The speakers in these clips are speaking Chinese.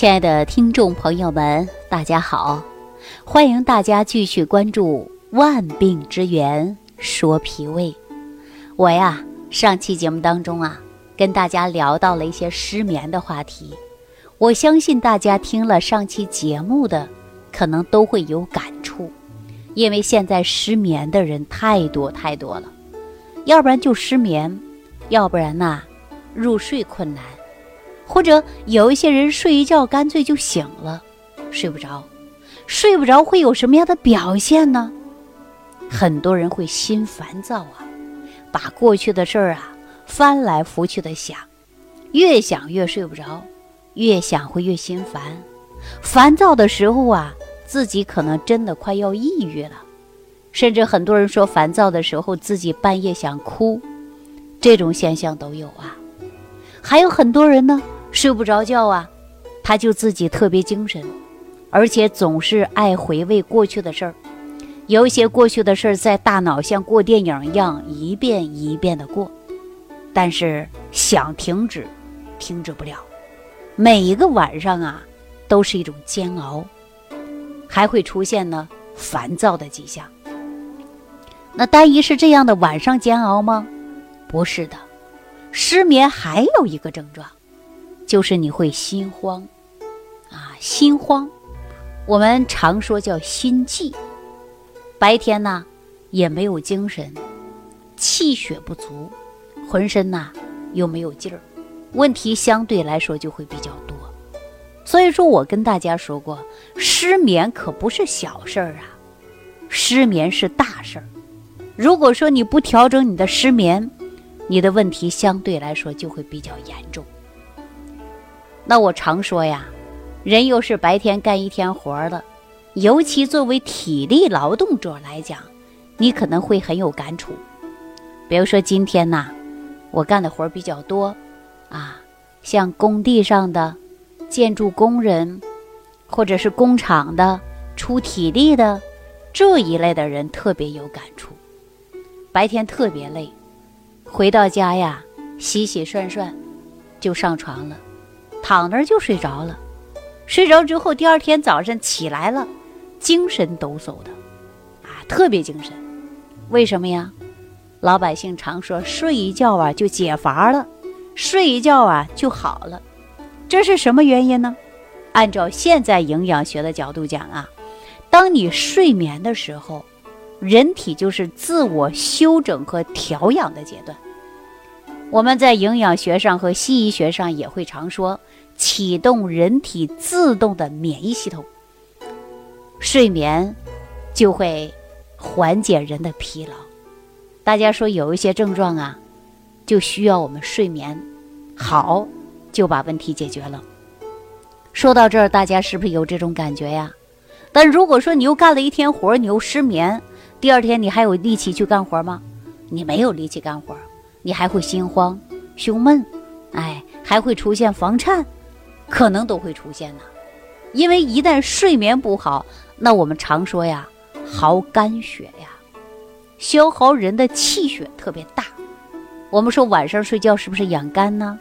亲爱的听众朋友们，大家好！欢迎大家继续关注《万病之源说脾胃》。我呀，上期节目当中啊，跟大家聊到了一些失眠的话题。我相信大家听了上期节目的，可能都会有感触，因为现在失眠的人太多太多了，要不然就失眠，要不然呐，入睡困难。或者有一些人睡一觉干脆就醒了，睡不着，睡不着会有什么样的表现呢？很多人会心烦躁啊，把过去的事儿啊翻来覆去的想，越想越睡不着，越想会越心烦，烦躁的时候啊，自己可能真的快要抑郁了，甚至很多人说烦躁的时候自己半夜想哭，这种现象都有啊，还有很多人呢。睡不着觉啊，他就自己特别精神，而且总是爱回味过去的事儿，有一些过去的事儿在大脑像过电影一样一遍一遍的过，但是想停止，停止不了，每一个晚上啊都是一种煎熬，还会出现呢烦躁的迹象。那单一是这样的晚上煎熬吗？不是的，失眠还有一个症状。就是你会心慌，啊，心慌，我们常说叫心悸。白天呢也没有精神，气血不足，浑身呐又没有劲儿，问题相对来说就会比较多。所以说我跟大家说过，失眠可不是小事儿啊，失眠是大事儿。如果说你不调整你的失眠，你的问题相对来说就会比较严重。那我常说呀，人又是白天干一天活的，尤其作为体力劳动者来讲，你可能会很有感触。比如说今天呐，我干的活比较多，啊，像工地上的建筑工人，或者是工厂的出体力的这一类的人特别有感触。白天特别累，回到家呀，洗洗涮涮，就上床了。躺那儿就睡着了，睡着之后，第二天早上起来了，精神抖擞的，啊，特别精神。为什么呀？老百姓常说睡一觉啊就解乏了，睡一觉啊就好了。这是什么原因呢？按照现在营养学的角度讲啊，当你睡眠的时候，人体就是自我休整和调养的阶段。我们在营养学上和西医学上也会常说，启动人体自动的免疫系统。睡眠就会缓解人的疲劳。大家说有一些症状啊，就需要我们睡眠好，就把问题解决了。说到这儿，大家是不是有这种感觉呀？但如果说你又干了一天活，你又失眠，第二天你还有力气去干活吗？你没有力气干活。你还会心慌、胸闷，哎，还会出现房颤，可能都会出现呢。因为一旦睡眠不好，那我们常说呀，耗肝血呀，消耗人的气血特别大。我们说晚上睡觉是不是养肝呢？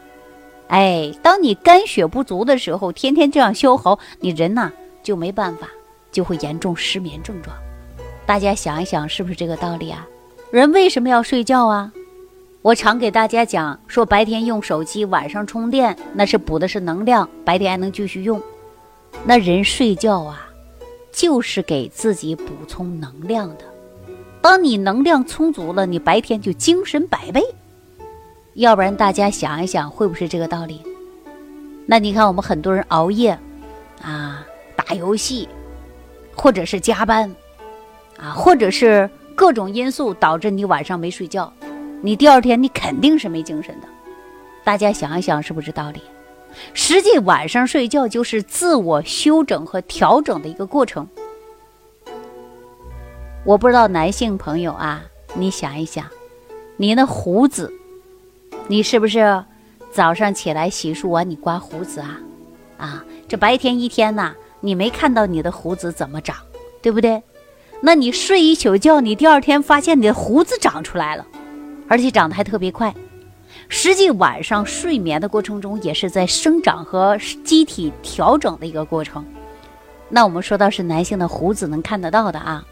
哎，当你肝血不足的时候，天天这样消耗，你人呐就没办法，就会严重失眠症状。大家想一想，是不是这个道理啊？人为什么要睡觉啊？我常给大家讲说，白天用手机，晚上充电，那是补的是能量，白天还能继续用。那人睡觉啊，就是给自己补充能量的。当你能量充足了，你白天就精神百倍。要不然，大家想一想，会不会是这个道理？那你看，我们很多人熬夜，啊，打游戏，或者是加班，啊，或者是各种因素导致你晚上没睡觉。你第二天你肯定是没精神的，大家想一想是不是道理？实际晚上睡觉就是自我休整和调整的一个过程。我不知道男性朋友啊，你想一想，你那胡子，你是不是早上起来洗漱完你刮胡子啊？啊，这白天一天呐，你没看到你的胡子怎么长，对不对？那你睡一宿觉，你第二天发现你的胡子长出来了。而且长得还特别快，实际晚上睡眠的过程中，也是在生长和机体调整的一个过程。那我们说到是男性的胡子能看得到的啊，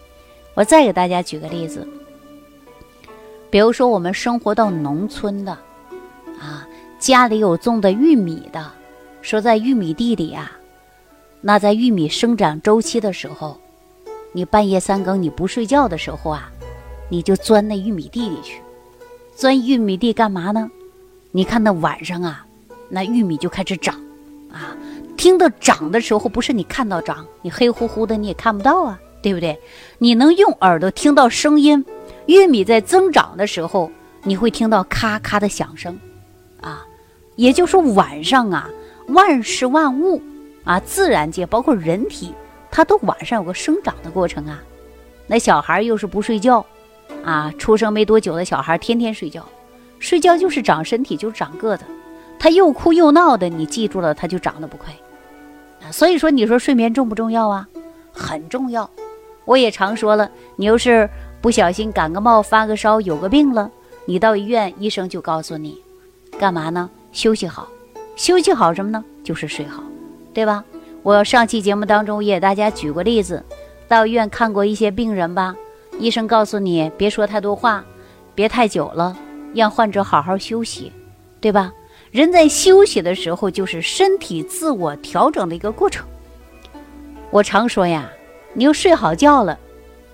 我再给大家举个例子，比如说我们生活到农村的啊，家里有种的玉米的，说在玉米地里啊，那在玉米生长周期的时候，你半夜三更你不睡觉的时候啊，你就钻那玉米地里去，钻玉米地干嘛呢？你看那晚上啊，那玉米就开始长，啊，听到长的时候，不是你看到长，你黑乎乎的你也看不到啊，对不对？你能用耳朵听到声音，玉米在增长的时候，你会听到咔咔的响声，啊，也就是说晚上啊，万事万物啊，自然界包括人体，它都晚上有个生长的过程啊。那小孩又是不睡觉，啊，出生没多久的小孩天天睡觉。睡觉就是长身体，就是长个子。他又哭又闹的，你记住了，他就长得不快。啊，所以说你说睡眠重不重要啊？很重要。我也常说了，你要是不小心感个冒、发个烧、有个病了，你到医院，医生就告诉你，干嘛呢？休息好，休息好什么呢？就是睡好，对吧？我上期节目当中也给大家举过例子，到医院看过一些病人吧，医生告诉你别说太多话，别太久了。让患者好好休息，对吧？人在休息的时候，就是身体自我调整的一个过程。我常说呀，你又睡好觉了，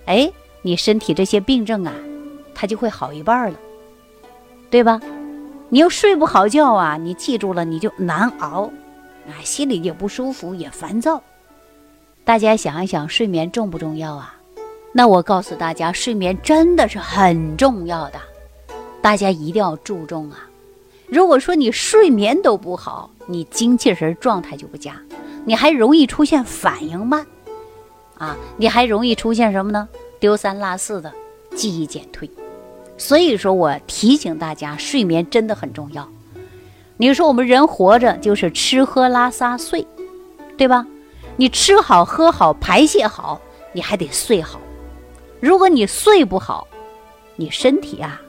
哎，你身体这些病症啊，它就会好一半了，对吧？你又睡不好觉啊，你记住了，你就难熬，啊，心里也不舒服，也烦躁。大家想一想，睡眠重不重要啊？那我告诉大家，睡眠真的是很重要的。大家一定要注重啊！如果说你睡眠都不好，你精气神状态就不佳，你还容易出现反应慢，啊，你还容易出现什么呢？丢三落四的记忆减退。所以说我提醒大家，睡眠真的很重要。你说我们人活着就是吃喝拉撒睡，对吧？你吃好喝好排泄好，你还得睡好。如果你睡不好，你身体啊。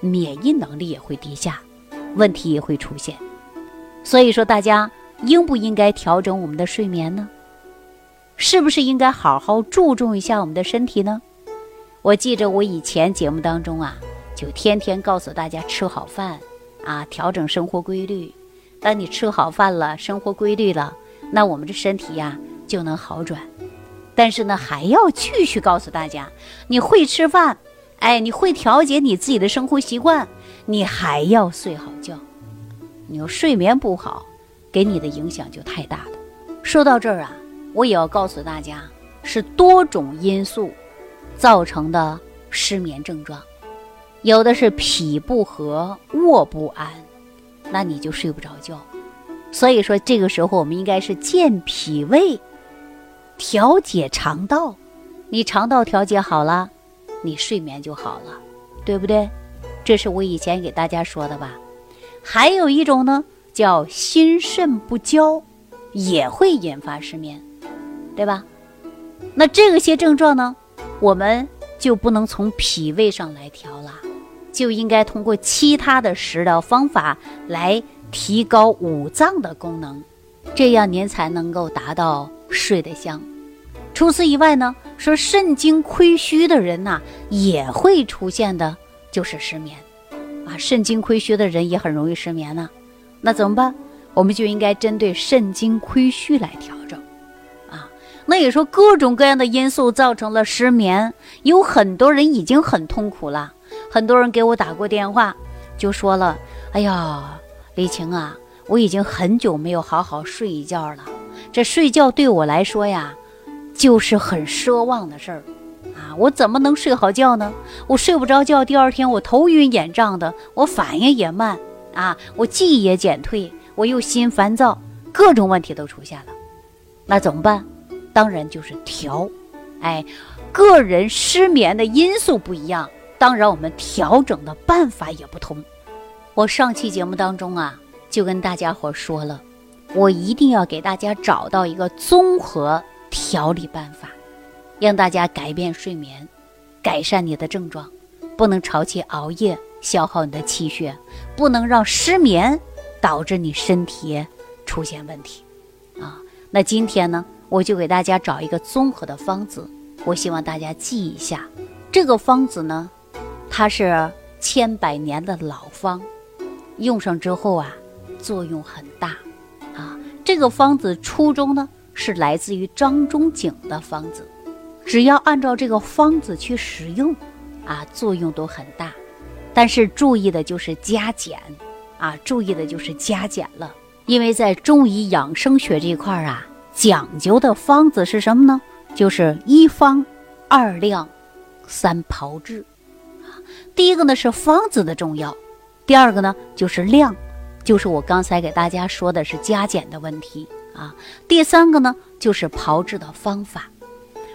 免疫能力也会低下，问题也会出现。所以说，大家应不应该调整我们的睡眠呢？是不是应该好好注重一下我们的身体呢？我记着我以前节目当中啊，就天天告诉大家吃好饭啊，调整生活规律。当你吃好饭了，生活规律了，那我们这身体呀就能好转。但是呢，还要继续告诉大家，你会吃饭。哎，你会调节你自己的生活习惯，你还要睡好觉。你要睡眠不好，给你的影响就太大了。说到这儿啊，我也要告诉大家，是多种因素造成的失眠症状。有的是脾不和、卧不安，那你就睡不着觉。所以说，这个时候我们应该是健脾胃、调节肠道。你肠道调节好了。你睡眠就好了，对不对？这是我以前给大家说的吧。还有一种呢，叫心肾不交，也会引发失眠，对吧？那这些症状呢，我们就不能从脾胃上来调了，就应该通过其他的食疗方法来提高五脏的功能，这样您才能够达到睡得香。除此以外呢？说肾精亏虚的人呐，也会出现的，就是失眠，啊，肾精亏虚的人也很容易失眠呢。那怎么办？我们就应该针对肾精亏虚来调整，啊，那也说各种各样的因素造成了失眠，有很多人已经很痛苦了。很多人给我打过电话，就说了：“哎呀，李晴啊，我已经很久没有好好睡一觉了，这睡觉对我来说呀。”就是很奢望的事儿，啊，我怎么能睡好觉呢？我睡不着觉，第二天我头晕眼胀的，我反应也慢，啊，我记忆也减退，我又心烦躁，各种问题都出现了。那怎么办？当然就是调，哎，个人失眠的因素不一样，当然我们调整的办法也不同。我上期节目当中啊，就跟大家伙说了，我一定要给大家找到一个综合。调理办法，让大家改变睡眠，改善你的症状，不能长期熬夜消耗你的气血，不能让失眠导致你身体出现问题啊。那今天呢，我就给大家找一个综合的方子，我希望大家记一下。这个方子呢，它是千百年的老方，用上之后啊，作用很大。这个方子初衷呢，是来自于张仲景的方子，只要按照这个方子去使用，啊，作用都很大。但是注意的就是加减，啊，注意的就是加减了。因为在中医养生学这一块啊，讲究的方子是什么呢？就是一方二量。三炮制，啊，第一个呢是方子的重要，第二个呢就是量，就是我刚才给大家说的是加减的问题啊，第三个呢就是炮制的方法。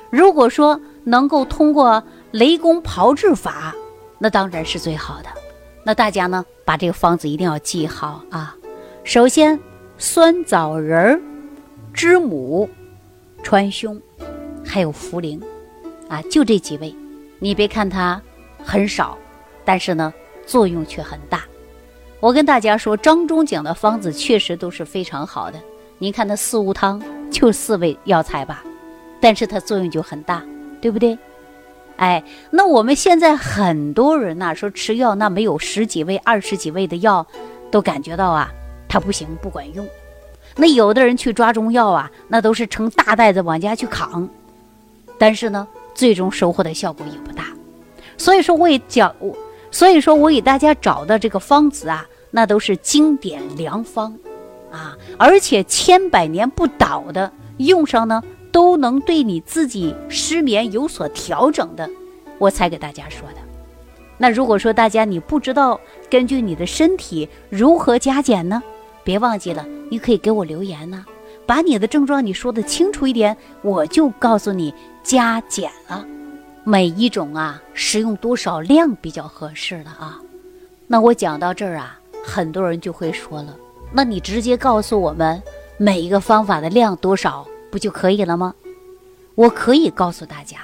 如果说能够通过雷公炮制法，那当然是最好的。那大家呢把这个方子一定要记好啊。首先，酸枣仁、知母、川芎，还有茯苓，啊，就这几味。你别看它很少，但是呢，作用却很大。我跟大家说，张仲景的方子确实都是非常好的。您看那四物汤就四味药材吧，但是它作用就很大，对不对？哎，那我们现在很多人呐说吃药，那没有十几味、二十几味的药，都感觉到啊，它不行，不管用。那有的人去抓中药啊，那都是成大袋子往家去扛，但是呢。最终收获的效果也不大，所以说我也讲，所以说我给大家找的这个方子啊，那都是经典良方，啊，而且千百年不倒的，用上呢都能对你自己失眠有所调整的，我才给大家说的。那如果说大家你不知道根据你的身体如何加减呢，别忘记了，你可以给我留言呢。把你的症状你说的清楚一点，我就告诉你加减了。每一种啊，使用多少量比较合适的啊？那我讲到这儿啊，很多人就会说了，那你直接告诉我们每一个方法的量多少不就可以了吗？我可以告诉大家，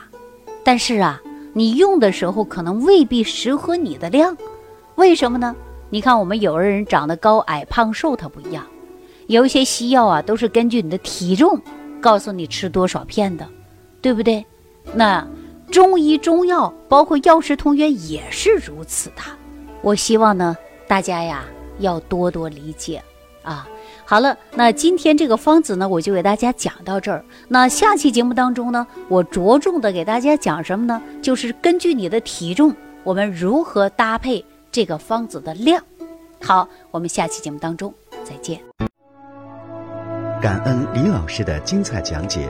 但是啊，你用的时候可能未必适合你的量，为什么呢？你看我们有的人长得高矮胖瘦，它不一样。有一些西药啊，都是根据你的体重，告诉你吃多少片的，对不对？那中医中药包括药食同源也是如此的。我希望呢，大家呀要多多理解啊。好了，那今天这个方子呢，我就给大家讲到这儿。那下期节目当中呢，我着重的给大家讲什么呢？就是根据你的体重，我们如何搭配这个方子的量。好，我们下期节目当中再见。感恩李老师的精彩讲解。